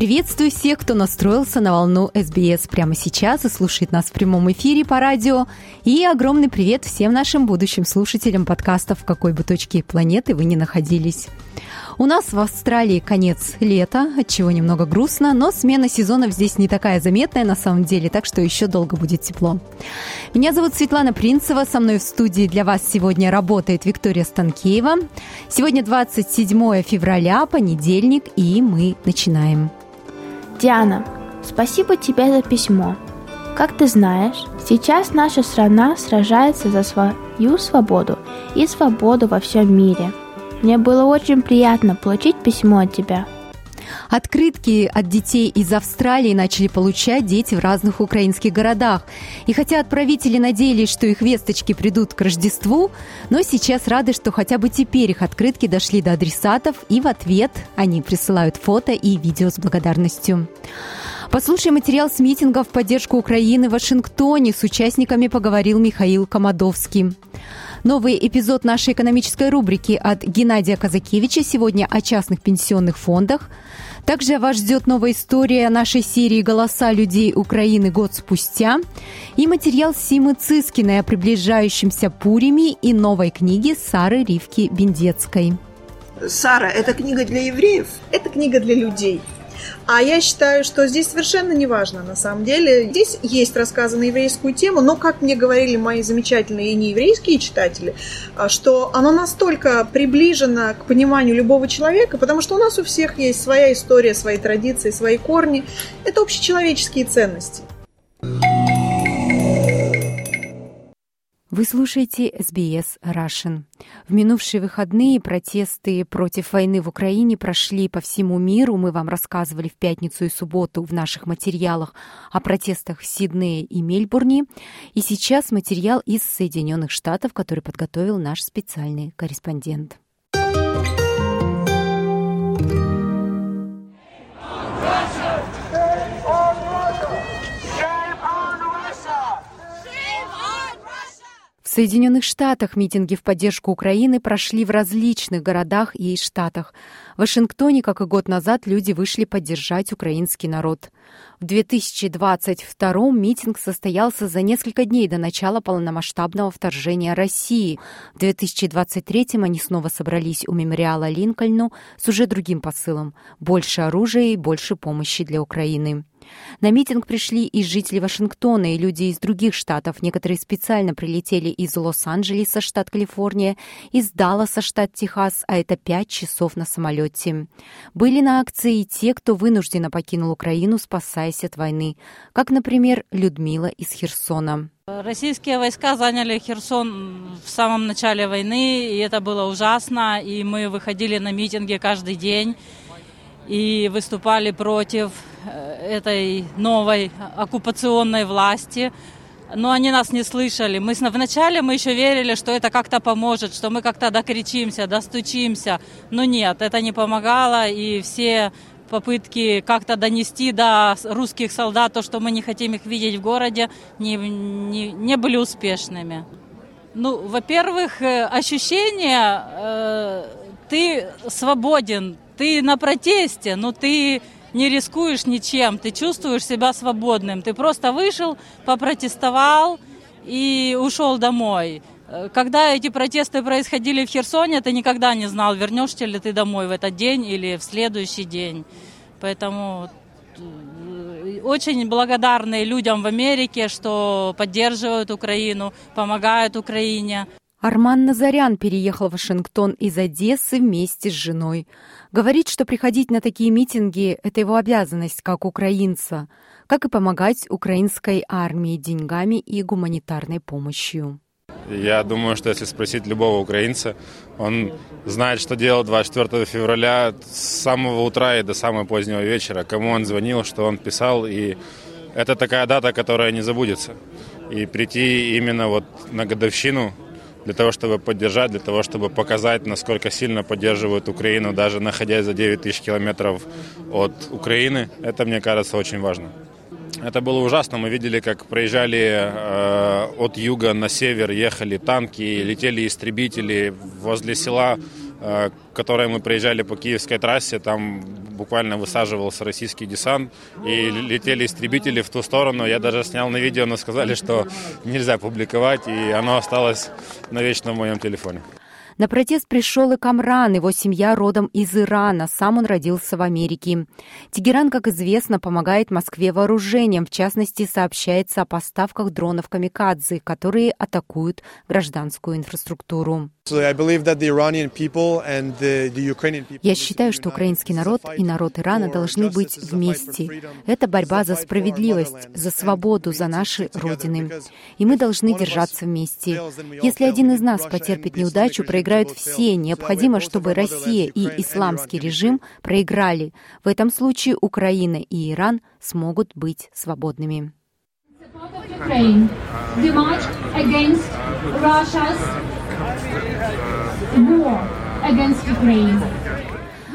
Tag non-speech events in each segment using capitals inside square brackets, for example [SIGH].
Приветствую всех, кто настроился на волну СБС прямо сейчас и слушает нас в прямом эфире по радио. И огромный привет всем нашим будущим слушателям подкастов в какой бы точке планеты вы ни находились. У нас в Австралии конец лета, от чего немного грустно, но смена сезонов здесь не такая заметная на самом деле, так что еще долго будет тепло. Меня зовут Светлана Принцева, со мной в студии для вас сегодня работает Виктория Станкеева. Сегодня 27 февраля, понедельник, и мы начинаем. Диана, спасибо тебе за письмо. Как ты знаешь, сейчас наша страна сражается за свою свободу и свободу во всем мире. Мне было очень приятно получить письмо от тебя. Открытки от детей из Австралии начали получать дети в разных украинских городах. И хотя отправители надеялись, что их весточки придут к Рождеству, но сейчас рады, что хотя бы теперь их открытки дошли до адресатов, и в ответ они присылают фото и видео с благодарностью. Послушай материал с митинга в поддержку Украины в Вашингтоне. С участниками поговорил Михаил Комадовский. Новый эпизод нашей экономической рубрики от Геннадия Казакевича сегодня о частных пенсионных фондах. Также вас ждет новая история нашей серии «Голоса людей Украины год спустя» и материал Симы Цискиной о приближающемся Пуриме и новой книге Сары Ривки Бендецкой. Сара, это книга для евреев? Это книга для людей. А я считаю, что здесь совершенно не важно, на самом деле. Здесь есть рассказы на еврейскую тему, но, как мне говорили мои замечательные нееврейские читатели, а, что оно настолько приближено к пониманию любого человека, потому что у нас у всех есть своя история, свои традиции, свои корни. Это общечеловеческие ценности. Вы слушаете SBS Russian. В минувшие выходные протесты против войны в Украине прошли по всему миру. Мы вам рассказывали в пятницу и субботу в наших материалах о протестах в Сиднее и Мельбурне. И сейчас материал из Соединенных Штатов, который подготовил наш специальный корреспондент. В Соединенных Штатах митинги в поддержку Украины прошли в различных городах и штатах. В Вашингтоне, как и год назад, люди вышли поддержать украинский народ. В 2022 митинг состоялся за несколько дней до начала полномасштабного вторжения России. В 2023 они снова собрались у мемориала Линкольну с уже другим посылом – больше оружия и больше помощи для Украины. На митинг пришли и жители Вашингтона, и люди из других штатов. Некоторые специально прилетели из Лос-Анджелеса, штат Калифорния, из Далласа, штат Техас, а это пять часов на самолете. Были на акции и те, кто вынужденно покинул Украину, спасаясь от войны, как, например, Людмила из Херсона. Российские войска заняли Херсон в самом начале войны, и это было ужасно, и мы выходили на митинги каждый день и выступали против э, этой новой оккупационной власти. Но они нас не слышали. Мы вначале мы еще верили, что это как-то поможет, что мы как-то докричимся, достучимся. Но нет, это не помогало, и все попытки как-то донести до русских солдат то, что мы не хотим их видеть в городе, не, не, не были успешными. Ну, во-первых, э, ощущение, э, ты свободен, ты на протесте, но ты не рискуешь ничем, ты чувствуешь себя свободным. Ты просто вышел, попротестовал и ушел домой. Когда эти протесты происходили в Херсоне, ты никогда не знал, вернешься ли ты домой в этот день или в следующий день. Поэтому э, очень благодарны людям в Америке, что поддерживают Украину, помогают Украине. Арман Назарян переехал в Вашингтон из Одессы вместе с женой. Говорит, что приходить на такие митинги – это его обязанность как украинца, как и помогать украинской армии деньгами и гуманитарной помощью. Я думаю, что если спросить любого украинца, он знает, что делал 24 февраля с самого утра и до самого позднего вечера, кому он звонил, что он писал и это такая дата, которая не забудется. И прийти именно вот на годовщину для того, чтобы поддержать, для того, чтобы показать, насколько сильно поддерживают Украину, даже находясь за 9 тысяч километров от Украины, это, мне кажется, очень важно. Это было ужасно. Мы видели, как проезжали э, от юга на север, ехали танки, летели истребители возле села Э, которой мы проезжали по киевской трассе, там буквально высаживался российский десант, и летели истребители в ту сторону. Я даже снял на видео, но сказали, что нельзя публиковать, и оно осталось навечно в моем телефоне. На протест пришел и Камран, его семья родом из Ирана, сам он родился в Америке. Тегеран, как известно, помогает Москве вооружением, в частности, сообщается о поставках дронов «Камикадзе», которые атакуют гражданскую инфраструктуру. Я считаю, что украинский народ и народ Ирана должны быть вместе. Это борьба за справедливость, за свободу, за наши родины. И мы должны держаться вместе. Если один из нас потерпит неудачу, проиграют все. Необходимо, чтобы Россия и исламский режим проиграли. В этом случае Украина и Иран смогут быть свободными. Ukraine. The march against Russia's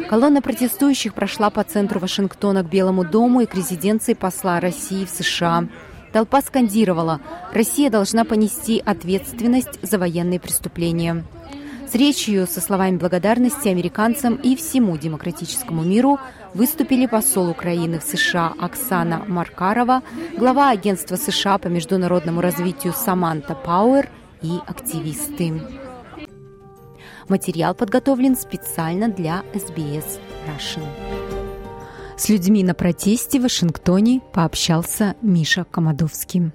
Колонна протестующих прошла по центру Вашингтона к Белому дому и к резиденции посла России в США. Толпа скандировала «Россия должна понести ответственность за военные преступления». С речью со словами благодарности американцам и всему демократическому миру выступили посол Украины в США Оксана Маркарова, глава агентства США по международному развитию Саманта Пауэр и активисты. Материал подготовлен специально для SBS Russian. С людьми на протесте в Вашингтоне пообщался Миша Комадовский.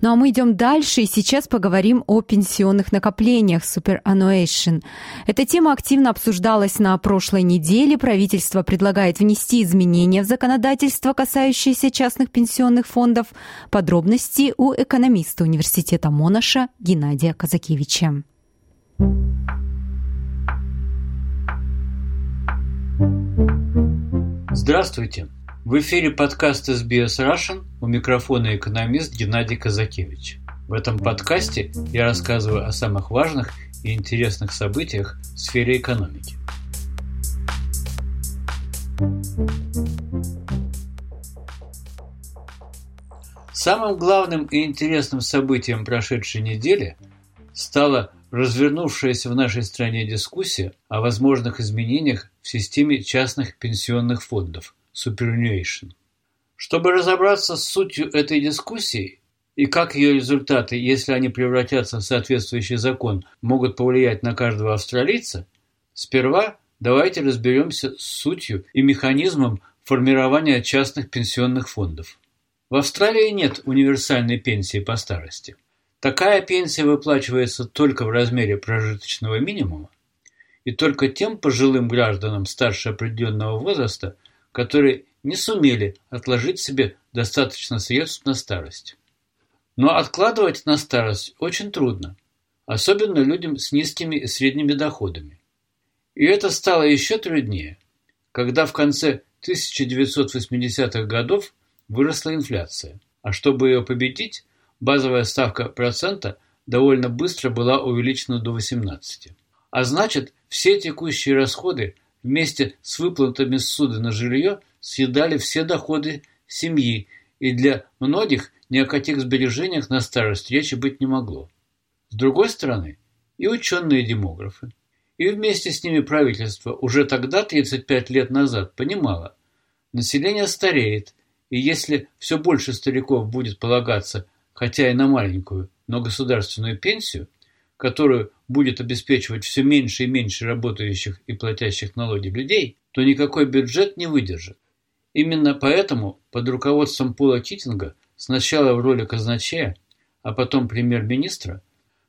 Ну а мы идем дальше и сейчас поговорим о пенсионных накоплениях Superannuation. Эта тема активно обсуждалась на прошлой неделе. Правительство предлагает внести изменения в законодательство, касающиеся частных пенсионных фондов. Подробности у экономиста университета Монаша Геннадия Казакевича. Здравствуйте! В эфире подкаст SBS Russian у микрофона экономист Геннадий Казакевич. В этом подкасте я рассказываю о самых важных и интересных событиях в сфере экономики. Самым главным и интересным событием прошедшей недели стала развернувшаяся в нашей стране дискуссия о возможных изменениях в системе частных пенсионных фондов – superannuation. Чтобы разобраться с сутью этой дискуссии и как ее результаты, если они превратятся в соответствующий закон, могут повлиять на каждого австралийца, сперва давайте разберемся с сутью и механизмом формирования частных пенсионных фондов. В Австралии нет универсальной пенсии по старости. Такая пенсия выплачивается только в размере прожиточного минимума и только тем пожилым гражданам старше определенного возраста, которые не сумели отложить себе достаточно средств на старость. Но откладывать на старость очень трудно, особенно людям с низкими и средними доходами. И это стало еще труднее, когда в конце 1980-х годов выросла инфляция, а чтобы ее победить, базовая ставка процента довольно быстро была увеличена до 18. А значит, все текущие расходы – вместе с выплатами ссуды на жилье съедали все доходы семьи, и для многих ни о каких сбережениях на старость речи быть не могло. С другой стороны, и ученые-демографы, и вместе с ними правительство уже тогда, 35 лет назад, понимало, население стареет, и если все больше стариков будет полагаться, хотя и на маленькую, но государственную пенсию, которую будет обеспечивать все меньше и меньше работающих и платящих налоги людей, то никакой бюджет не выдержит. Именно поэтому под руководством Пола Китинга сначала в роли казначея, а потом премьер-министра,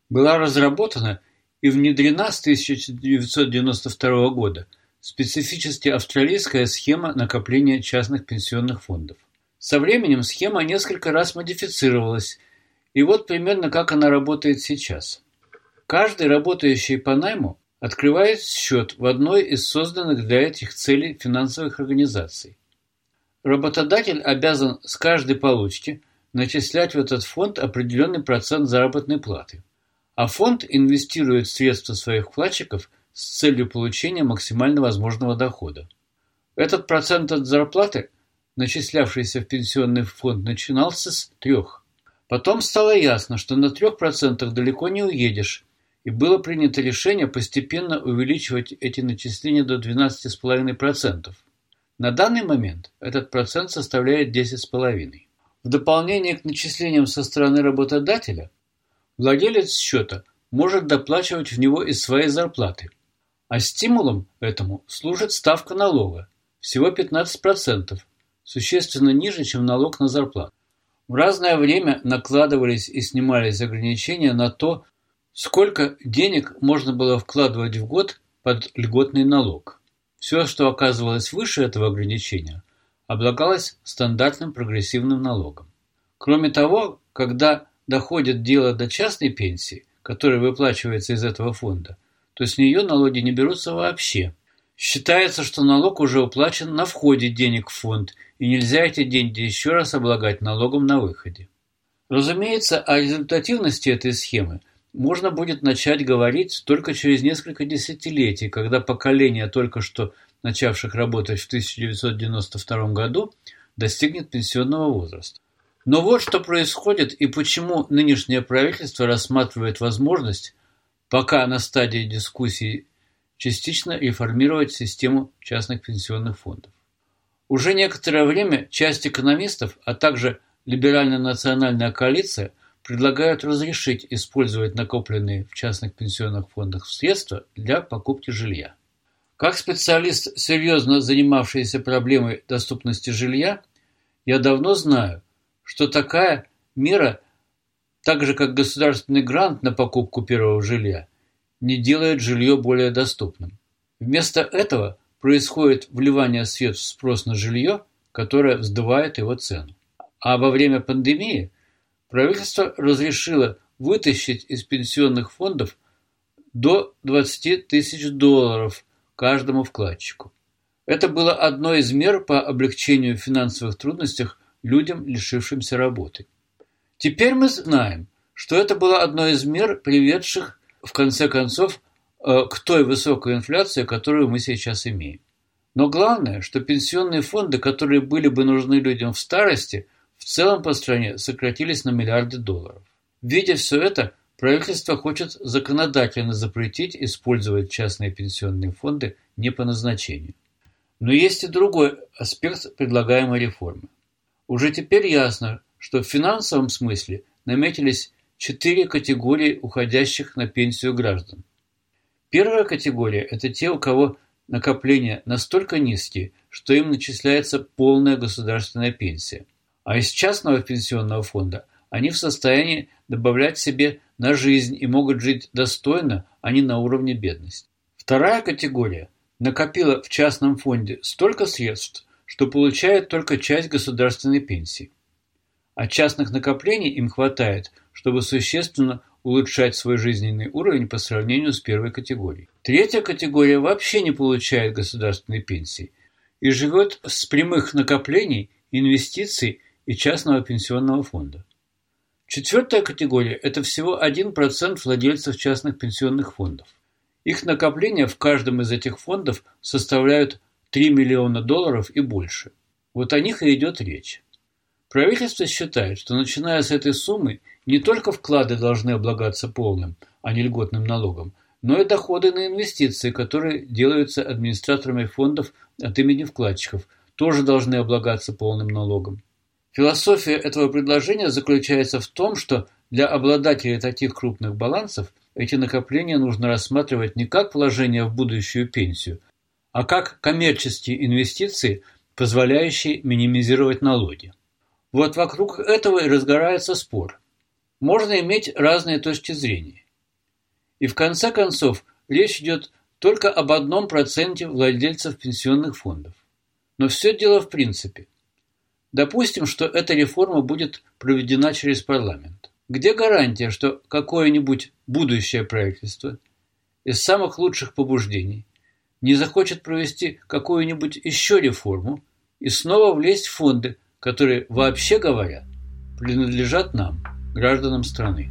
была разработана и внедрена с 1992 года специфически австралийская схема накопления частных пенсионных фондов. Со временем схема несколько раз модифицировалась, и вот примерно как она работает сейчас – Каждый работающий по найму открывает счет в одной из созданных для этих целей финансовых организаций. Работодатель обязан с каждой получки начислять в этот фонд определенный процент заработной платы, а фонд инвестирует средства своих вкладчиков с целью получения максимально возможного дохода. Этот процент от зарплаты, начислявшийся в пенсионный фонд, начинался с трех. Потом стало ясно, что на трех процентах далеко не уедешь, и было принято решение постепенно увеличивать эти начисления до 12,5%. На данный момент этот процент составляет 10,5%. В дополнение к начислениям со стороны работодателя, владелец счета может доплачивать в него из своей зарплаты, а стимулом этому служит ставка налога, всего 15%, существенно ниже, чем налог на зарплату. В разное время накладывались и снимались ограничения на то, Сколько денег можно было вкладывать в год под льготный налог? Все, что оказывалось выше этого ограничения, облагалось стандартным прогрессивным налогом. Кроме того, когда доходит дело до частной пенсии, которая выплачивается из этого фонда, то с нее налоги не берутся вообще. Считается, что налог уже уплачен на входе денег в фонд, и нельзя эти деньги еще раз облагать налогом на выходе. Разумеется, о результативности этой схемы можно будет начать говорить только через несколько десятилетий, когда поколение только что начавших работать в 1992 году достигнет пенсионного возраста. Но вот что происходит и почему нынешнее правительство рассматривает возможность, пока на стадии дискуссий, частично реформировать систему частных пенсионных фондов. Уже некоторое время часть экономистов, а также либерально-национальная коалиция – предлагают разрешить использовать накопленные в частных пенсионных фондах средства для покупки жилья. Как специалист, серьезно занимавшийся проблемой доступности жилья, я давно знаю, что такая мера, так же как государственный грант на покупку первого жилья, не делает жилье более доступным. Вместо этого происходит вливание средств в спрос на жилье, которое вздувает его цену. А во время пандемии правительство разрешило вытащить из пенсионных фондов до 20 тысяч долларов каждому вкладчику. Это было одной из мер по облегчению финансовых трудностей людям, лишившимся работы. Теперь мы знаем, что это было одной из мер, приведших, в конце концов, э, к той высокой инфляции, которую мы сейчас имеем. Но главное, что пенсионные фонды, которые были бы нужны людям в старости – в целом по стране сократились на миллиарды долларов. Видя все это, правительство хочет законодательно запретить использовать частные пенсионные фонды не по назначению. Но есть и другой аспект предлагаемой реформы. Уже теперь ясно, что в финансовом смысле наметились четыре категории уходящих на пенсию граждан. Первая категория – это те, у кого накопления настолько низкие, что им начисляется полная государственная пенсия – а из частного пенсионного фонда они в состоянии добавлять себе на жизнь и могут жить достойно, а не на уровне бедности. Вторая категория накопила в частном фонде столько средств, что получает только часть государственной пенсии. А частных накоплений им хватает, чтобы существенно улучшать свой жизненный уровень по сравнению с первой категорией. Третья категория вообще не получает государственной пенсии и живет с прямых накоплений, инвестиций и частного пенсионного фонда. Четвертая категория – это всего 1% владельцев частных пенсионных фондов. Их накопления в каждом из этих фондов составляют 3 миллиона долларов и больше. Вот о них и идет речь. Правительство считает, что начиная с этой суммы не только вклады должны облагаться полным, а не льготным налогом, но и доходы на инвестиции, которые делаются администраторами фондов от имени вкладчиков, тоже должны облагаться полным налогом. Философия этого предложения заключается в том, что для обладателей таких крупных балансов эти накопления нужно рассматривать не как вложение в будущую пенсию, а как коммерческие инвестиции, позволяющие минимизировать налоги. Вот вокруг этого и разгорается спор. Можно иметь разные точки зрения. И в конце концов речь идет только об одном проценте владельцев пенсионных фондов. Но все дело в принципе – Допустим, что эта реформа будет проведена через парламент. Где гарантия, что какое-нибудь будущее правительство из самых лучших побуждений, не захочет провести какую-нибудь еще реформу и снова влезть в фонды, которые, вообще говоря, принадлежат нам, гражданам страны.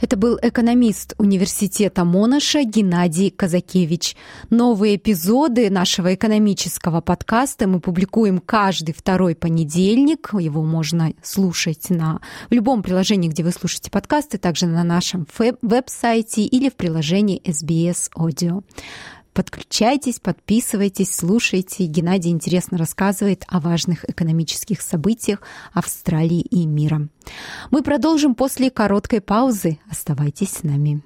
Это был экономист университета Монаша Геннадий Казакевич. Новые эпизоды нашего экономического подкаста мы публикуем каждый второй понедельник. Его можно слушать на в любом приложении, где вы слушаете подкасты, также на нашем веб-сайте или в приложении SBS Audio. Подключайтесь, подписывайтесь, слушайте. Геннадий интересно рассказывает о важных экономических событиях Австралии и мира. Мы продолжим после короткой паузы. Оставайтесь с нами.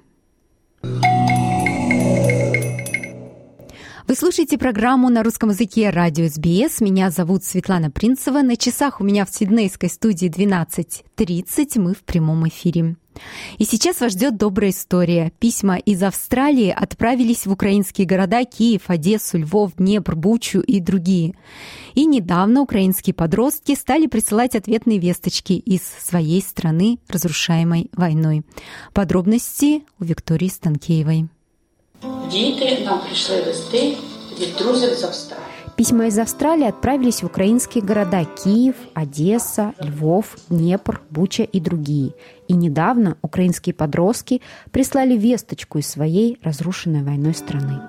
Вы слушаете программу на русском языке радио СБС. Меня зовут Светлана Принцева. На часах у меня в Сиднейской студии 12.30. Мы в прямом эфире. И сейчас вас ждет добрая история. Письма из Австралии отправились в украинские города Киев, Одессу, Львов, Днепр, Бучу и другие. И недавно украинские подростки стали присылать ответные весточки из своей страны, разрушаемой войной. Подробности у Виктории Станкеевой. Діти нам прийшли листи від друзів з Австралії. Письма из Австралии отправились в украинские города Киев, Одесса, Львов, Днепр, Буча и другие. И недавно украинские подростки прислали весточку из своей разрушенной войной страны.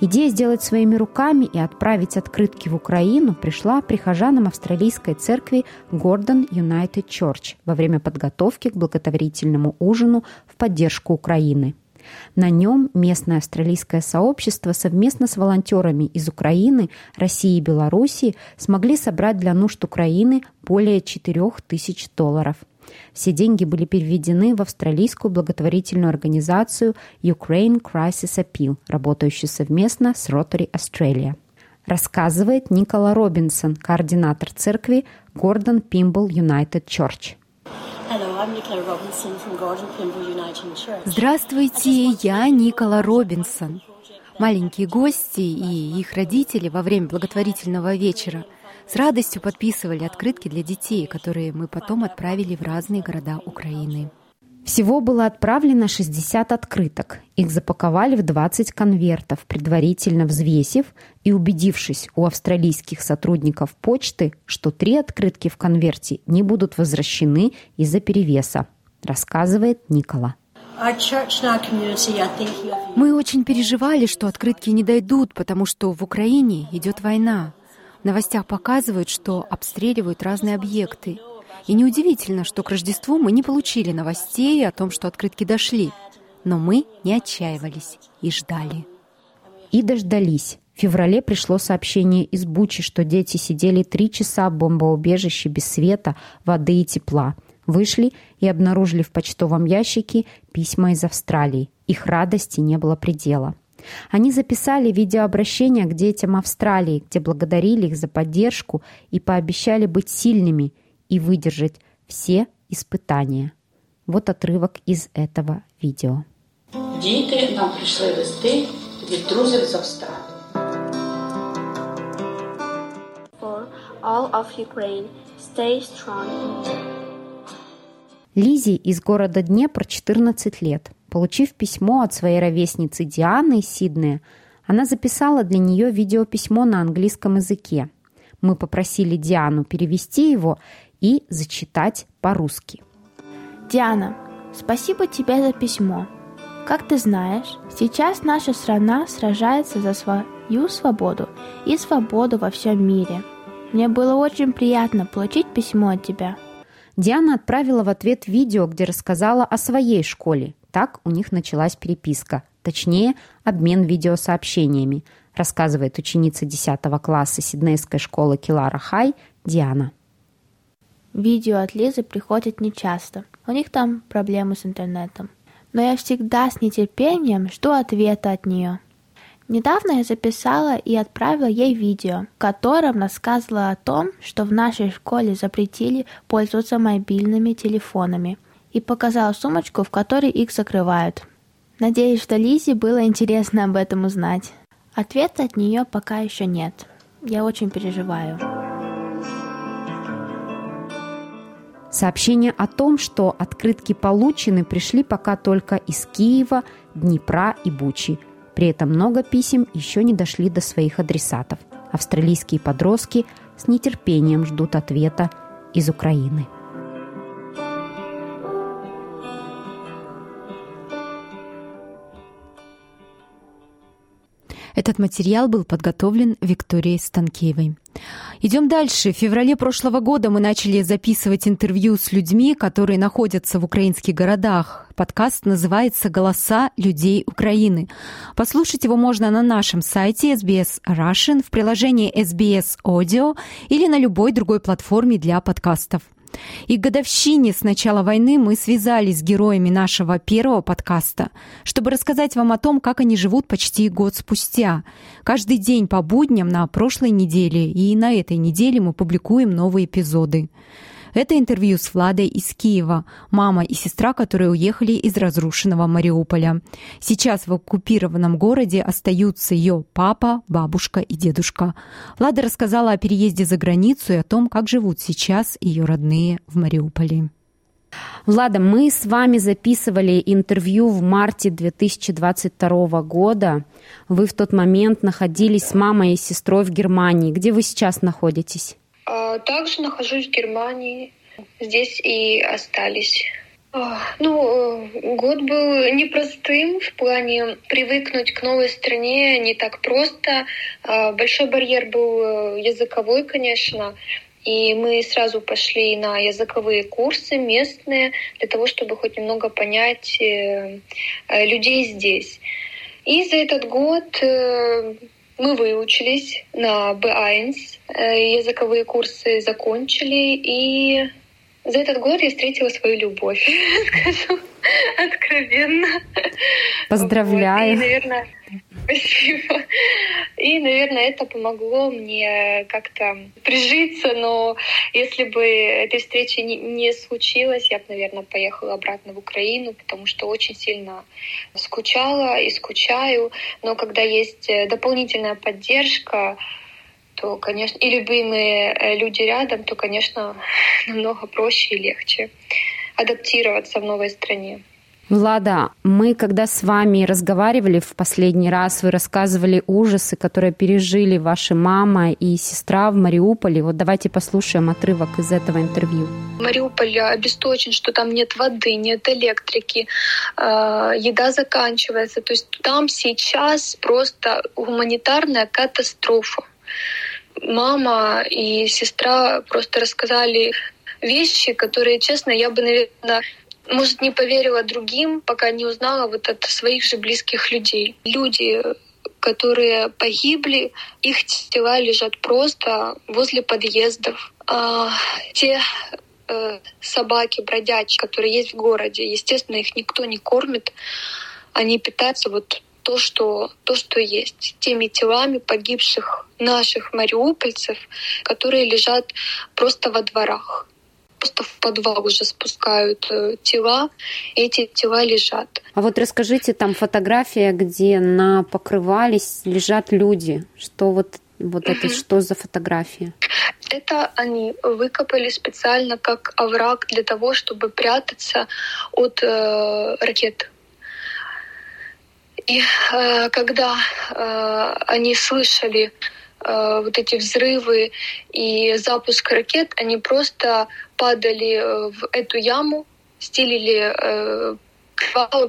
Идея сделать своими руками и отправить открытки в Украину пришла прихожанам австралийской церкви Гордон United Church во время подготовки к благотворительному ужину в поддержку Украины – на нем местное австралийское сообщество совместно с волонтерами из Украины, России и Белоруссии смогли собрать для нужд Украины более 4 тысяч долларов. Все деньги были переведены в австралийскую благотворительную организацию Ukraine Crisis Appeal, работающую совместно с Rotary Australia. Рассказывает Никола Робинсон, координатор церкви Гордон Пимбл United Church. Здравствуйте, я Никола Робинсон. Маленькие гости и их родители во время благотворительного вечера с радостью подписывали открытки для детей, которые мы потом отправили в разные города Украины. Всего было отправлено 60 открыток. Их запаковали в 20 конвертов, предварительно взвесив и убедившись у австралийских сотрудников почты, что три открытки в конверте не будут возвращены из-за перевеса, рассказывает Никола. Мы очень переживали, что открытки не дойдут, потому что в Украине идет война. В новостях показывают, что обстреливают разные объекты. И неудивительно, что к Рождеству мы не получили новостей о том, что открытки дошли. Но мы не отчаивались и ждали. И дождались. В феврале пришло сообщение из Бучи, что дети сидели три часа в бомбоубежище без света, воды и тепла. Вышли и обнаружили в почтовом ящике письма из Австралии. Их радости не было предела. Они записали видеообращение к детям Австралии, где благодарили их за поддержку и пообещали быть сильными – и выдержать все испытания. Вот отрывок из этого видео. Діти нам прийшли листи від друзів з Австралії. For all of Ukraine, stay strong. Лизе из города Днепр 14 лет. Получив письмо от своей ровесницы Дианы из Сиднея, она записала для нее видеописьмо на английском языке. Мы попросили Диану перевести его и зачитать по-русски. Диана, спасибо тебе за письмо. Как ты знаешь, сейчас наша страна сражается за свою свободу и свободу во всем мире. Мне было очень приятно получить письмо от тебя. Диана отправила в ответ видео, где рассказала о своей школе. Так у них началась переписка, точнее, обмен видеосообщениями, рассказывает ученица 10 класса Сиднейской школы Килара Хай Диана. Видео от Лизы приходят нечасто. У них там проблемы с интернетом. Но я всегда с нетерпением жду ответа от нее. Недавно я записала и отправила ей видео, в котором рассказывала о том, что в нашей школе запретили пользоваться мобильными телефонами, и показала сумочку, в которой их закрывают. Надеюсь, что Лизе было интересно об этом узнать. Ответа от нее пока еще нет. Я очень переживаю. Сообщения о том, что открытки получены, пришли пока только из Киева, Днепра и Бучи. При этом много писем еще не дошли до своих адресатов. Австралийские подростки с нетерпением ждут ответа из Украины. Этот материал был подготовлен Викторией Станкеевой. Идем дальше. В феврале прошлого года мы начали записывать интервью с людьми, которые находятся в украинских городах. Подкаст называется «Голоса людей Украины». Послушать его можно на нашем сайте SBS Russian в приложении SBS Audio или на любой другой платформе для подкастов. И к годовщине с начала войны мы связались с героями нашего первого подкаста, чтобы рассказать вам о том, как они живут почти год спустя. Каждый день по будням на прошлой неделе и на этой неделе мы публикуем новые эпизоды. Это интервью с Владой из Киева, мама и сестра, которые уехали из разрушенного Мариуполя. Сейчас в оккупированном городе остаются ее папа, бабушка и дедушка. Влада рассказала о переезде за границу и о том, как живут сейчас ее родные в Мариуполе. Влада, мы с вами записывали интервью в марте 2022 года. Вы в тот момент находились с мамой и сестрой в Германии. Где вы сейчас находитесь? А, также нахожусь в Германии. Здесь и остались. А, ну, год был непростым в плане привыкнуть к новой стране не так просто. А, большой барьер был э, языковой, конечно. И мы сразу пошли на языковые курсы местные для того, чтобы хоть немного понять э, э, людей здесь. И за этот год мы выучились на B1, э, языковые курсы закончили, и за этот год я встретила свою любовь, [LAUGHS] скажу откровенно. Поздравляю. Вот. И, наверное, Спасибо. И, наверное, это помогло мне как-то прижиться, но если бы этой встречи не, случилось, я бы, наверное, поехала обратно в Украину, потому что очень сильно скучала и скучаю. Но когда есть э, дополнительная поддержка, то, конечно, и любимые э, люди рядом, то, конечно, [LAUGHS] намного проще и легче адаптироваться в новой стране. Влада, мы когда с вами разговаривали в последний раз, вы рассказывали ужасы, которые пережили ваша мама и сестра в Мариуполе. Вот давайте послушаем отрывок из этого интервью. Мариуполь обесточен, что там нет воды, нет электрики, э, еда заканчивается. То есть там сейчас просто гуманитарная катастрофа. Мама и сестра просто рассказали вещи, которые, честно, я бы, наверное, может, не поверила другим, пока не узнала вот от своих же близких людей. Люди, которые погибли, их тела лежат просто возле подъездов. А те э, собаки бродячие, которые есть в городе, естественно, их никто не кормит. Они питаются вот то, что, то, что есть, теми телами погибших наших мариупольцев, которые лежат просто во дворах просто в подвал уже спускают э, тела, и эти тела лежат. А вот расскажите, там фотография, где на покрывались лежат люди. Что вот, вот это, что за фотография? Это они выкопали специально как овраг для того, чтобы прятаться от э, ракет. И э, когда э, они слышали Э, вот эти взрывы и запуск ракет, они просто падали э, в эту яму, стелили э,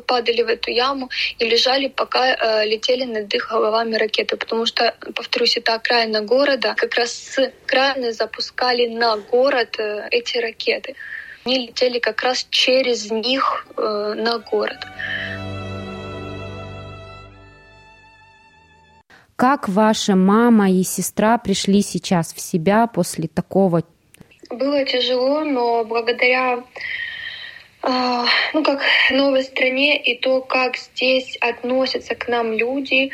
падали в эту яму и лежали, пока э, летели над их головами ракеты. Потому что, повторюсь, это окраина города. Как раз с окраины запускали на город э, эти ракеты. Они летели как раз через них э, на город. Как ваша мама и сестра пришли сейчас в себя после такого? Было тяжело, но благодаря а, ну, как новой стране и то, как здесь относятся к нам люди.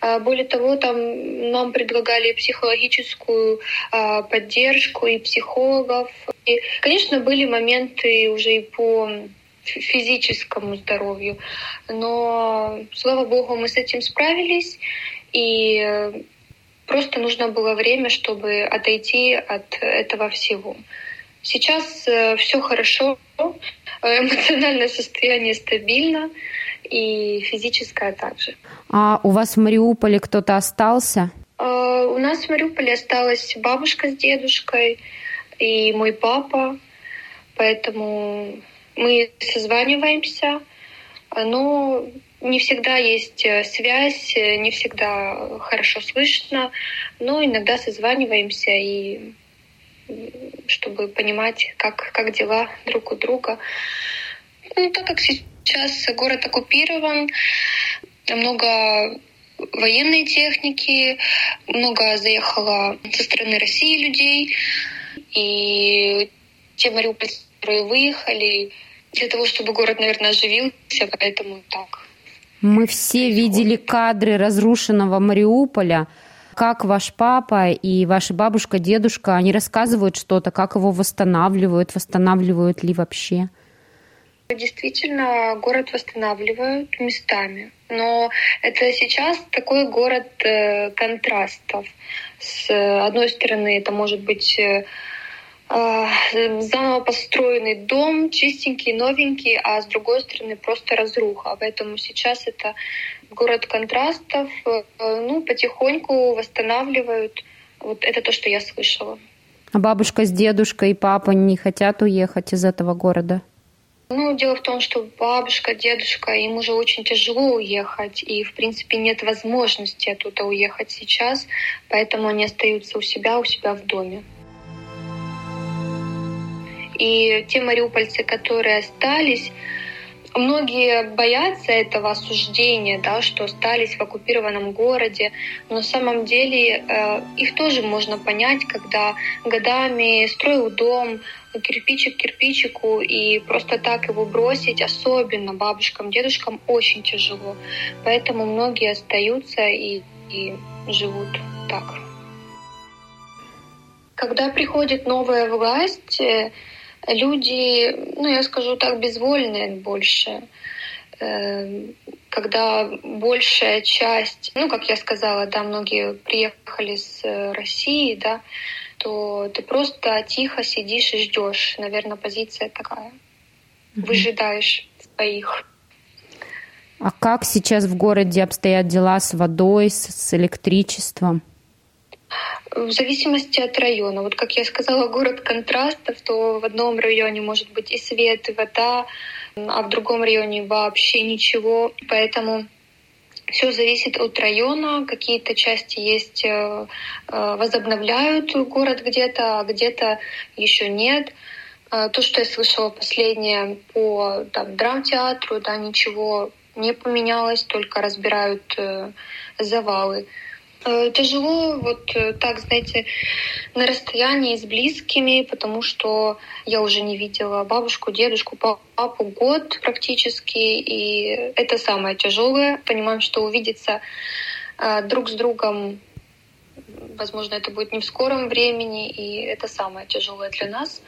А, более того, там нам предлагали психологическую а, поддержку и психологов. И, конечно, были моменты уже и по физическому здоровью, но, слава богу, мы с этим справились. И просто нужно было время, чтобы отойти от этого всего. Сейчас э, все хорошо, эмоциональное состояние стабильно и физическое также. А у вас в Мариуполе кто-то остался? Э, у нас в Мариуполе осталась бабушка с дедушкой и мой папа, поэтому мы созваниваемся, но не всегда есть э, связь, э, не всегда хорошо слышно, но иногда созваниваемся и чтобы понимать, как, как дела друг у друга. Ну, так как сейчас город оккупирован, много военной техники, много заехало со стороны России людей, и те мариупольцы, которые выехали, для того, чтобы город, наверное, оживился, поэтому так. Мы все видели кадры разрушенного Мариуполя. Как ваш папа и ваша бабушка, дедушка, они рассказывают что-то, как его восстанавливают, восстанавливают ли вообще? Действительно, город восстанавливают местами. Но это сейчас такой город э, контрастов. С одной стороны, это может быть э, заново построенный дом, чистенький, новенький, а с другой стороны просто разруха. Поэтому сейчас это город контрастов, э, ну, потихоньку восстанавливают. Вот это то, что я слышала. А бабушка с дедушкой и папа не хотят уехать из этого города? Ну, дело в том, что бабушка, дедушка, им уже очень тяжело уехать, и, в принципе, нет возможности оттуда уехать сейчас, поэтому они остаются у себя, у себя в доме. И те мариупольцы, которые остались, многие боятся этого осуждения, да, что остались в оккупированном городе, но на самом деле э, их тоже можно понять, когда годами строил дом, кирпичик к кирпичику, и просто так его бросить, особенно бабушкам, дедушкам, очень тяжело. Поэтому многие остаются и, и живут так. Когда приходит новая власть, э, люди, ну я скажу так, безвольные больше эм, когда большая часть, ну, как я сказала, да, многие приехали с России, да, то ты просто тихо сидишь и ждешь. Наверное, позиция такая. Выжидаешь своих. А как сейчас в городе обстоят дела с водой, с электричеством? В зависимости от района. Вот как я сказала, город контрастов, то в одном районе может быть и свет, и вода, а в другом районе вообще ничего. Поэтому все зависит от района. Какие-то части есть, э, э, возобновляют город где-то, а где-то еще нет. Э, то, что я слышала последнее по там, драмтеатру, да, ничего не поменялось, только разбирают завалы. Э, тяжело вот э, так, знаете, на расстоянии с близкими, потому что я уже не видела бабушку, дедушку, папу год практически, и это самое тяжелое. Понимаем, что увидеться э, друг с другом, возможно, это будет не в скором времени, и это самое тяжелое для нас.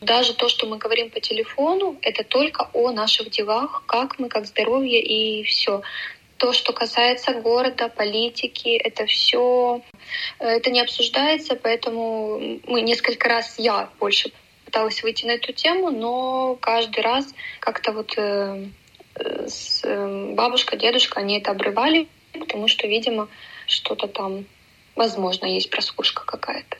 Даже то, что мы говорим по телефону, это только о наших делах, как мы, как здоровье и все то, что касается города, политики, это все, э, это не обсуждается, поэтому мы несколько раз, я больше пыталась выйти на эту тему, но каждый раз как-то вот э, с, э, бабушка, дедушка, они это обрывали, потому что, видимо, что-то там, возможно, есть прослушка какая-то.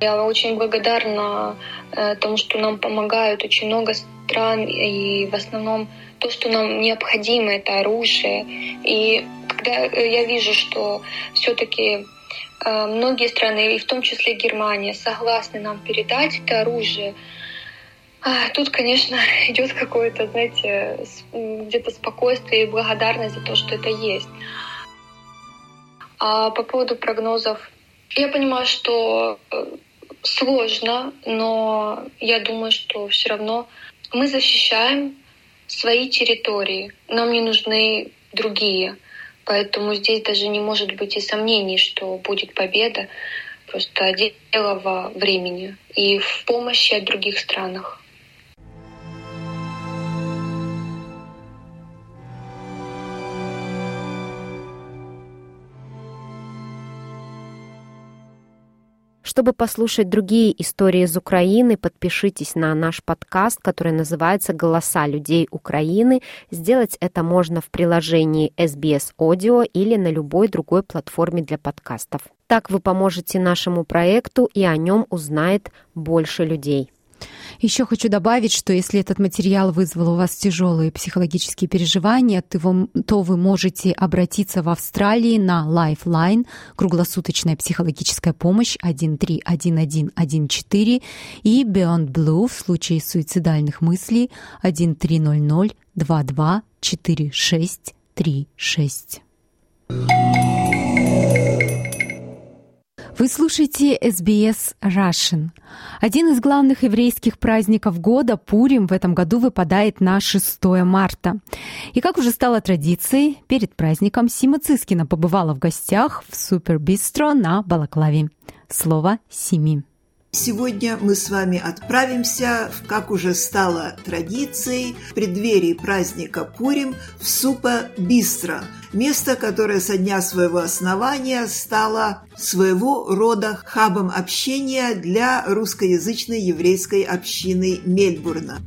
Я очень благодарна э, тому, что нам помогают очень много стран, и в основном то, что нам необходимо, это оружие. И когда э, я вижу, что все-таки э, многие страны, и в том числе Германия, согласны нам передать это оружие, а, Тут, конечно, [LAUGHS] идет какое-то, знаете, где-то спокойствие и благодарность за то, что это есть. А по поводу прогнозов, я понимаю, что сложно, но я думаю, что все равно мы защищаем свои территории. Нам не нужны другие. Поэтому здесь даже не может быть и сомнений, что будет победа. Просто дело во времени и в помощи от других странах. Чтобы послушать другие истории из Украины, подпишитесь на наш подкаст, который называется «Голоса людей Украины». Сделать это можно в приложении SBS Audio или на любой другой платформе для подкастов. Так вы поможете нашему проекту, и о нем узнает больше людей. Еще хочу добавить, что если этот материал вызвал у вас тяжелые психологические переживания, то вы, можете обратиться в Австралии на Lifeline, круглосуточная психологическая помощь 131114 и Beyond Blue в случае суицидальных мыслей 1300 22 46 36. Вы слушаете SBS Russian. Один из главных еврейских праздников года, Пурим, в этом году выпадает на 6 марта. И как уже стало традицией, перед праздником Сима Цискина побывала в гостях в Супер Бистро на Балаклаве. Слово Сими. Сегодня мы с вами отправимся, как уже стало традицией, в преддверии праздника Пурим в Супа Бистро, место, которое со дня своего основания стало своего рода хабом общения для русскоязычной еврейской общины Мельбурна.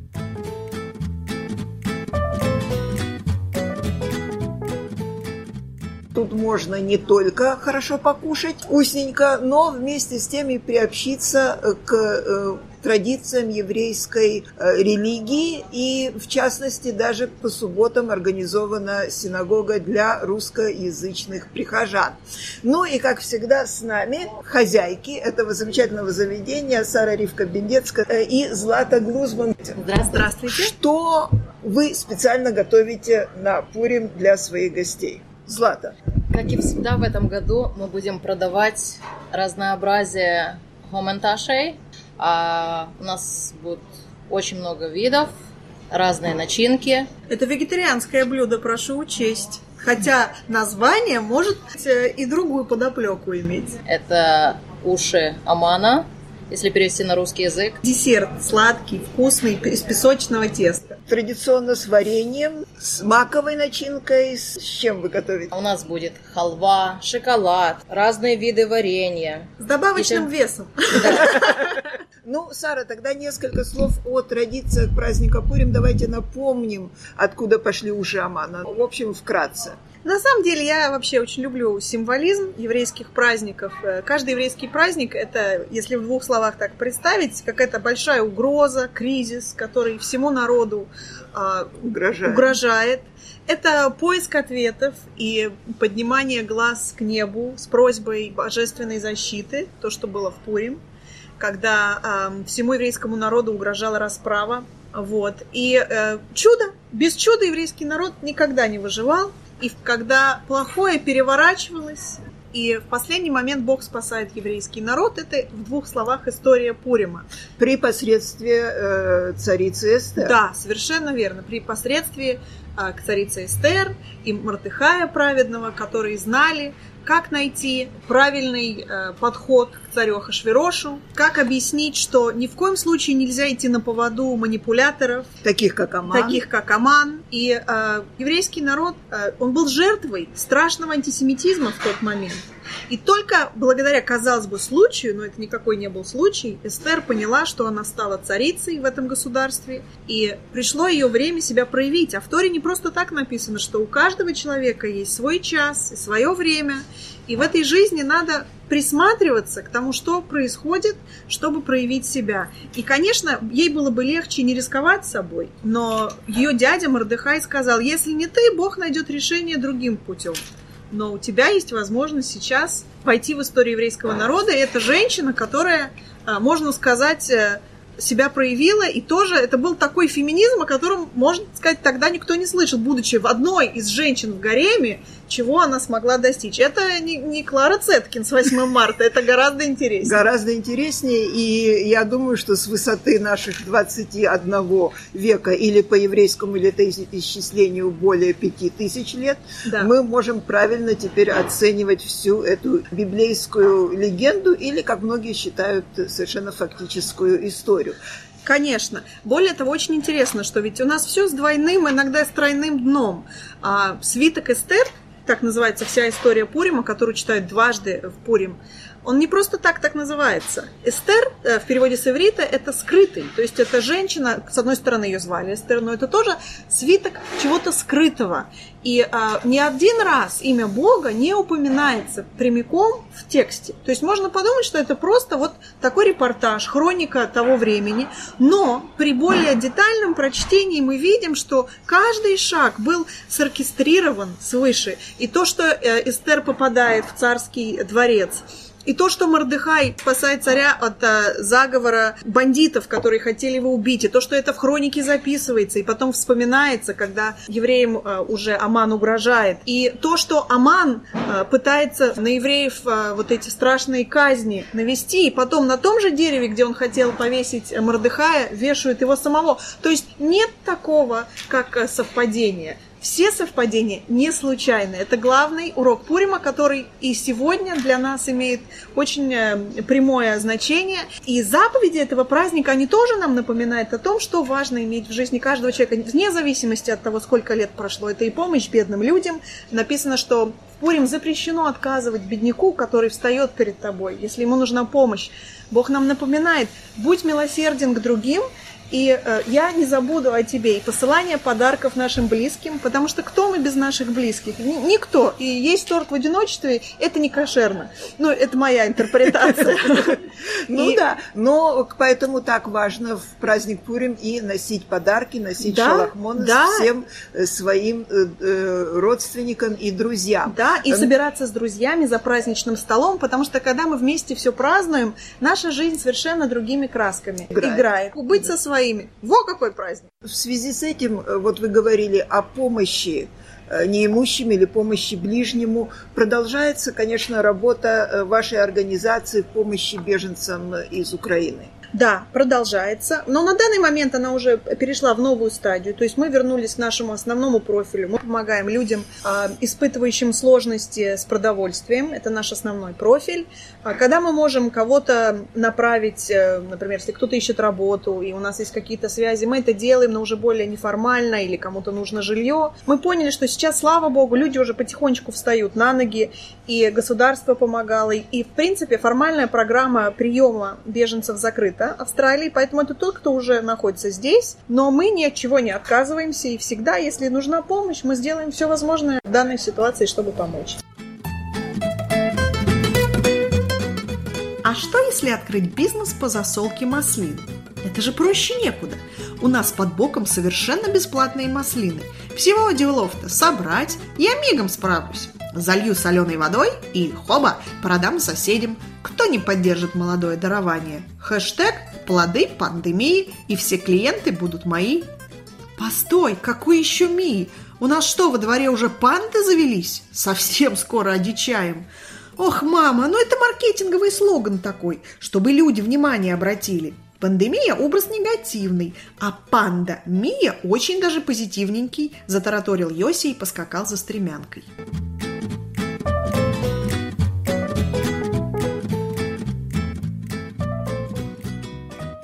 Тут можно не только хорошо покушать вкусненько, но вместе с тем и приобщиться к э, традициям еврейской э, религии, и в частности даже по субботам организована синагога для русскоязычных прихожан. Ну и, как всегда, с нами хозяйки этого замечательного заведения Сара Ривка Бендецкая э, и Злата Глузман. Здравствуйте. Что вы специально готовите на Пурим для своих гостей? Злата. Как и всегда в этом году мы будем продавать разнообразие хоменташей. А у нас будет очень много видов, разные начинки. Это вегетарианское блюдо, прошу учесть. Хотя название может э, и другую подоплеку иметь. Это уши амана, если перевести на русский язык. Десерт сладкий, вкусный, из песочного теста. Традиционно с вареньем, с маковой начинкой. С чем вы готовите? У нас будет халва, шоколад, разные виды варенья. С добавочным Если... весом. [LAUGHS] Ну, Сара, тогда несколько слов о традициях праздника Пурим. Давайте напомним, откуда пошли уши Амана. В общем, вкратце. На самом деле я вообще очень люблю символизм еврейских праздников. Э, каждый еврейский праздник это, если в двух словах так представить, какая-то большая угроза, кризис, который всему народу а, угрожает. угрожает. Это поиск ответов и поднимание глаз к небу с просьбой божественной защиты, то, что было в Пурим, когда э, всему еврейскому народу угрожала расправа. Вот. И э, чудо, без чуда еврейский народ никогда не выживал. И когда плохое переворачивалось, и в последний момент Бог спасает еврейский народ. Это в двух словах история Пурима. При посредстве э, царицы Эстер. Да, совершенно верно. При посредстве э, царицы Эстер и Мартыхая праведного, которые знали, как найти правильный э, подход к царю Ахашвирошу, как объяснить, что ни в коем случае нельзя идти на поводу манипуляторов, таких как Аман. Таких как Аман. И э, еврейский народ, э, он был жертвой страшного антисемитизма в тот момент. И только благодаря, казалось бы, случаю, но это никакой не был случай, Эстер поняла, что она стала царицей в этом государстве, и пришло ее время себя проявить. А в Торе не просто так написано, что у каждого человека есть свой час и свое время, и в этой жизни надо присматриваться к тому, что происходит, чтобы проявить себя. И, конечно, ей было бы легче не рисковать собой, но ее дядя Мордыхай сказал, если не ты, Бог найдет решение другим путем но у тебя есть возможность сейчас пойти в историю еврейского народа. И это женщина, которая, а, можно сказать, э, себя проявила, и тоже это был такой феминизм, о котором, можно сказать, тогда никто не слышал, будучи в одной из женщин в гареме, чего она смогла достичь. Это не, не Клара Цеткин с 8 марта, это гораздо интереснее. Гораздо интереснее, и я думаю, что с высоты наших 21 века или по еврейскому летоисчислению более 5000 лет, да. мы можем правильно теперь оценивать всю эту библейскую легенду или, как многие считают, совершенно фактическую историю. Конечно. Более того, очень интересно, что ведь у нас все с двойным, иногда с тройным дном. А свиток Эстер так называется вся история Пурима, которую читают дважды в Пурим, он не просто так так называется. Эстер э, в переводе с иврита это скрытый, то есть это женщина, с одной стороны ее звали Эстер, но это тоже свиток чего-то скрытого. И а, ни один раз имя Бога не упоминается прямиком в тексте. То есть можно подумать, что это просто вот такой репортаж, хроника того времени. Но при более детальном прочтении мы видим, что каждый шаг был соркестрирован свыше. И то, что э, Эстер попадает в царский дворец, и то, что Мордыхай спасает царя от а, заговора бандитов, которые хотели его убить, и то, что это в хронике записывается и потом вспоминается, когда евреям а, уже Аман угрожает, и то, что Аман а, пытается на евреев а, вот эти страшные казни навести, и потом на том же дереве, где он хотел повесить Мордыхая, вешают его самого. То есть нет такого, как совпадение. Все совпадения не случайны. Это главный урок Пурима, который и сегодня для нас имеет очень э, прямое значение. И заповеди этого праздника, они тоже нам напоминают о том, что важно иметь в жизни каждого человека, вне зависимости от того, сколько лет прошло. Это и помощь бедным людям. Написано, что в Пурим запрещено отказывать бедняку, который встает перед тобой, если ему нужна помощь. Бог нам напоминает, будь милосерден к другим, и э, я не забуду о тебе и посылание подарков нашим близким, потому что кто мы без наших близких? Н- никто. И есть торт в одиночестве, это не кошерно. Ну, это моя интерпретация. [LAUGHS] Ну да, но поэтому так важно в праздник Пурим и носить подарки, носить шалахмон всем э, своим э, родственникам и друзьям. Да, и собираться с друзьями за праздничным столом, потому что когда мы вместе все празднуем, наша жизнь совершенно другими красками играет. Быть со своими своими. Во какой праздник! В связи с этим, э, вот вы говорили о помощи э, неимущим или помощи ближнему. Продолжается, конечно, работа э, вашей организации в помощи беженцам из Украины. Да, продолжается. Но на данный момент она уже перешла в новую стадию. То есть мы вернулись к нашему основному профилю. Мы помогаем людям, а, испытывающим сложности с продовольствием. Это наш основной профиль. А когда мы можем кого-то направить, э, например, если кто-то ищет работу, и у нас есть какие-то связи, мы это делаем, но уже более неформально, или кому-то нужно жилье. Мы поняли, что сейчас, слава богу, люди уже потихонечку встают на ноги, и государство помогало. И, в принципе, формальная программа приема беженцев закрыта это Австралии, поэтому это тот, кто уже находится здесь, но мы ни от чего не отказываемся, и всегда, если нужна помощь, мы сделаем все возможное в данной ситуации, чтобы помочь. А что, если открыть бизнес по засолке маслин? Это же проще некуда. У нас под боком совершенно бесплатные маслины. Всего делов-то собрать, я мигом справлюсь. Залью соленой водой и, хоба, продам соседям. Кто не поддержит молодое дарование? Хэштег «Плоды пандемии» и все клиенты будут мои. Постой, какой еще Мии? У нас что, во дворе уже панды завелись? Совсем скоро одичаем. Ох, мама, ну это маркетинговый слоган такой, чтобы люди внимание обратили. Пандемия – образ негативный, а панда Мия очень даже позитивненький, затараторил Йоси и поскакал за стремянкой.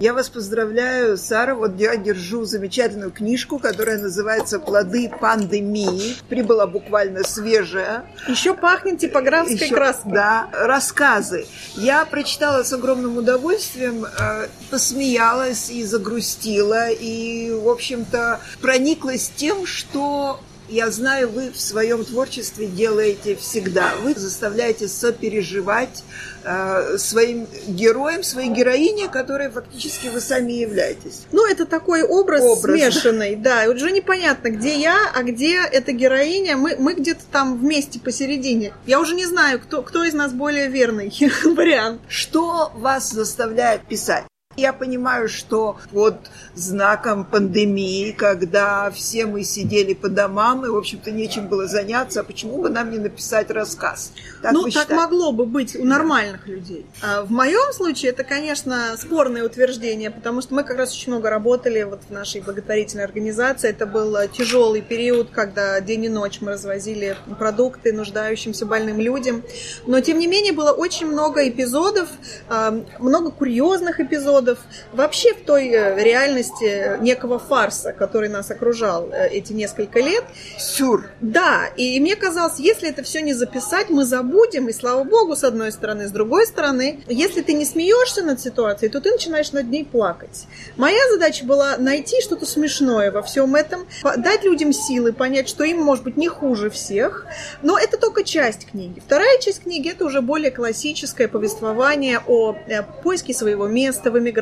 Я вас поздравляю, Сара. Вот я держу замечательную книжку, которая называется «Плоды пандемии». Прибыла буквально свежая. Еще пахнет типографской Еще, краской. Да, рассказы. Я прочитала с огромным удовольствием, э, посмеялась и загрустила, и, в общем-то, прониклась тем, что я знаю, вы в своем творчестве делаете всегда. Вы заставляете сопереживать э, своим героям, своей героине, которой фактически вы сами являетесь. Ну, это такой образ, образ смешанный, да. да. Уже непонятно, где я, а где эта героиня. Мы, мы где-то там вместе посередине. Я уже не знаю, кто, кто из нас более верный [LAUGHS] вариант. Что вас заставляет писать? Я понимаю, что под знаком пандемии, когда все мы сидели по домам и, в общем-то, нечем было заняться, а почему бы нам не написать рассказ? Так ну, так могло бы быть у нормальных людей. А в моем случае это, конечно, спорное утверждение, потому что мы как раз очень много работали вот в нашей благотворительной организации. Это был тяжелый период, когда день и ночь мы развозили продукты нуждающимся больным людям. Но, тем не менее, было очень много эпизодов, а, много курьезных эпизодов, народов, вообще в той э, реальности некого фарса, который нас окружал э, эти несколько лет. Сюр. Да, и мне казалось, если это все не записать, мы забудем, и слава богу, с одной стороны, с другой стороны, если ты не смеешься над ситуацией, то ты начинаешь над ней плакать. Моя задача была найти что-то смешное во всем этом, дать людям силы, понять, что им может быть не хуже всех, но это только часть книги. Вторая часть книги это уже более классическое повествование о э, поиске своего места в эмиграции,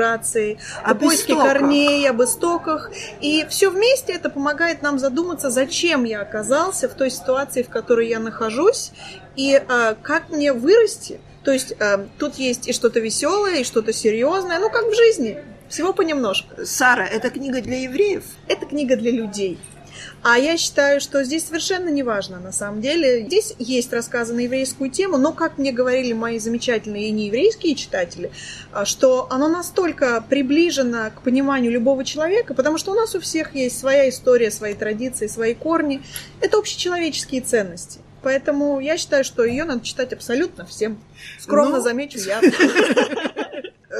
об о поиске истоках. корней, об истоках. И все вместе это помогает нам задуматься, зачем я оказался в той ситуации, в которой я нахожусь, и э, как мне вырасти. То есть э, тут есть и что-то веселое, и что-то серьезное, ну как в жизни. Всего понемножку. Сара, это книга для евреев? Это книга для людей. А я считаю, что здесь совершенно не важно, на самом деле. Здесь есть рассказы на еврейскую тему, но, как мне говорили мои замечательные и нееврейские читатели, а, что оно настолько приближено к пониманию любого человека, потому что у нас у всех есть своя история, свои традиции, свои корни. Это общечеловеческие ценности. Поэтому я считаю, что ее надо читать абсолютно всем. Скромно ну... замечу я. [LAUGHS]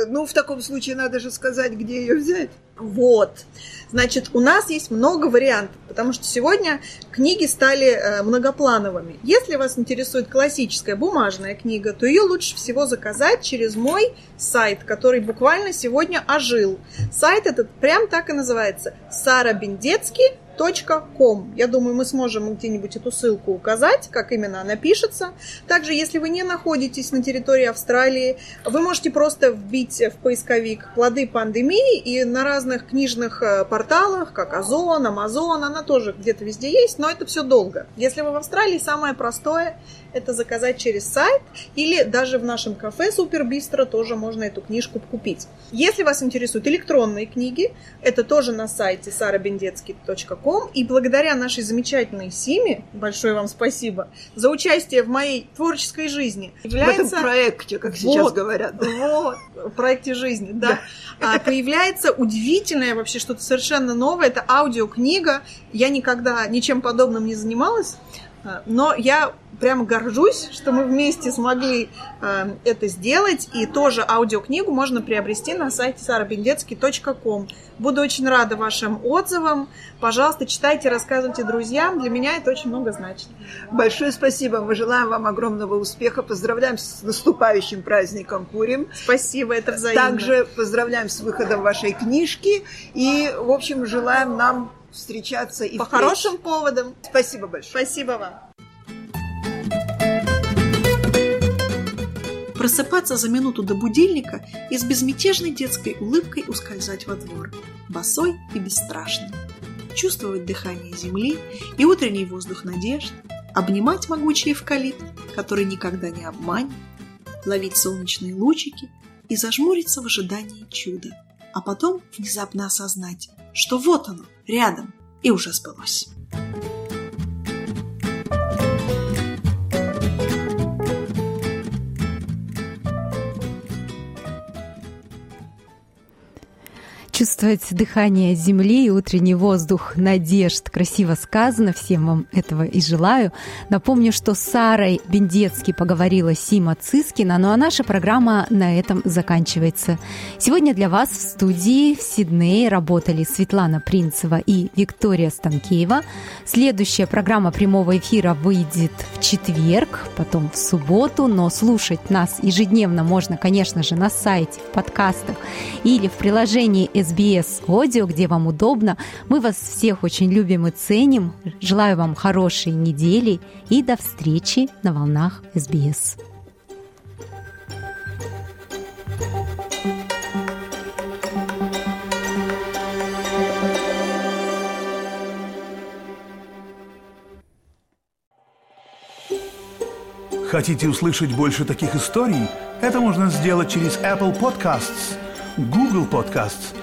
Ну, в таком случае надо же сказать, где ее взять. Вот. Значит, у нас есть много вариантов, потому что сегодня книги стали э, многоплановыми. Если вас интересует классическая бумажная книга, то ее лучше всего заказать через мой сайт, который буквально сегодня ожил. Сайт этот прям так и называется. Сара Бендецкий .com. Я думаю, мы сможем где-нибудь эту ссылку указать, как именно она пишется. Также, если вы не находитесь на территории Австралии, вы можете просто вбить в поисковик «Плоды пандемии» и на разных книжных э, порталах, как Озон, Амазон, она тоже где-то везде есть, но это все долго. Если вы в Австралии, самое простое это заказать через сайт или даже в нашем кафе Супер Бистро тоже можно эту книжку купить. Если вас интересуют электронные книги, это тоже на сайте sarabendetsky.com и благодаря нашей замечательной Симе, большое вам спасибо, за участие в моей творческой жизни. Является... В этом проекте, как вот, сейчас говорят. Вот, в проекте жизни, да. да. А, появляется удивительное вообще что-то совершенно новое. Это аудиокнига. Я никогда ничем подобным не занималась. А, но я прямо горжусь, что мы вместе смогли э, это сделать. И тоже аудиокнигу можно приобрести на сайте sarabendetsky.com. Буду очень рада вашим отзывам. Пожалуйста, читайте, рассказывайте друзьям. Для меня это очень много значит. Большое спасибо. Мы желаем вам огромного успеха. Поздравляем с наступающим праздником Пурим. Спасибо, это взаимно. Также поздравляем с выходом вашей книжки. И, в общем, желаем нам встречаться и по встреч. хорошим поводам. Спасибо большое. Спасибо вам. Просыпаться за минуту до будильника и с безмятежной детской улыбкой ускользать во двор, босой и бесстрашный. Чувствовать дыхание земли и утренний воздух надежд, обнимать могучий эвкалипт, который никогда не обманет, ловить солнечные лучики и зажмуриться в ожидании чуда, а потом внезапно осознать, что вот оно, рядом, и уже сбылось. Чувствовать дыхание земли и утренний воздух надежд. Красиво сказано, всем вам этого и желаю. Напомню, что с Сарой Бендецки поговорила Сима Цискина, ну а наша программа на этом заканчивается. Сегодня для вас в студии в Сиднее работали Светлана Принцева и Виктория Станкеева. Следующая программа прямого эфира выйдет в четверг, потом в субботу, но слушать нас ежедневно можно, конечно же, на сайте, в подкастах или в приложении SBS Audio, где вам удобно. Мы вас всех очень любим и ценим. Желаю вам хорошей недели и до встречи на волнах SBS. Хотите услышать больше таких историй? Это можно сделать через Apple Podcasts, Google Podcasts –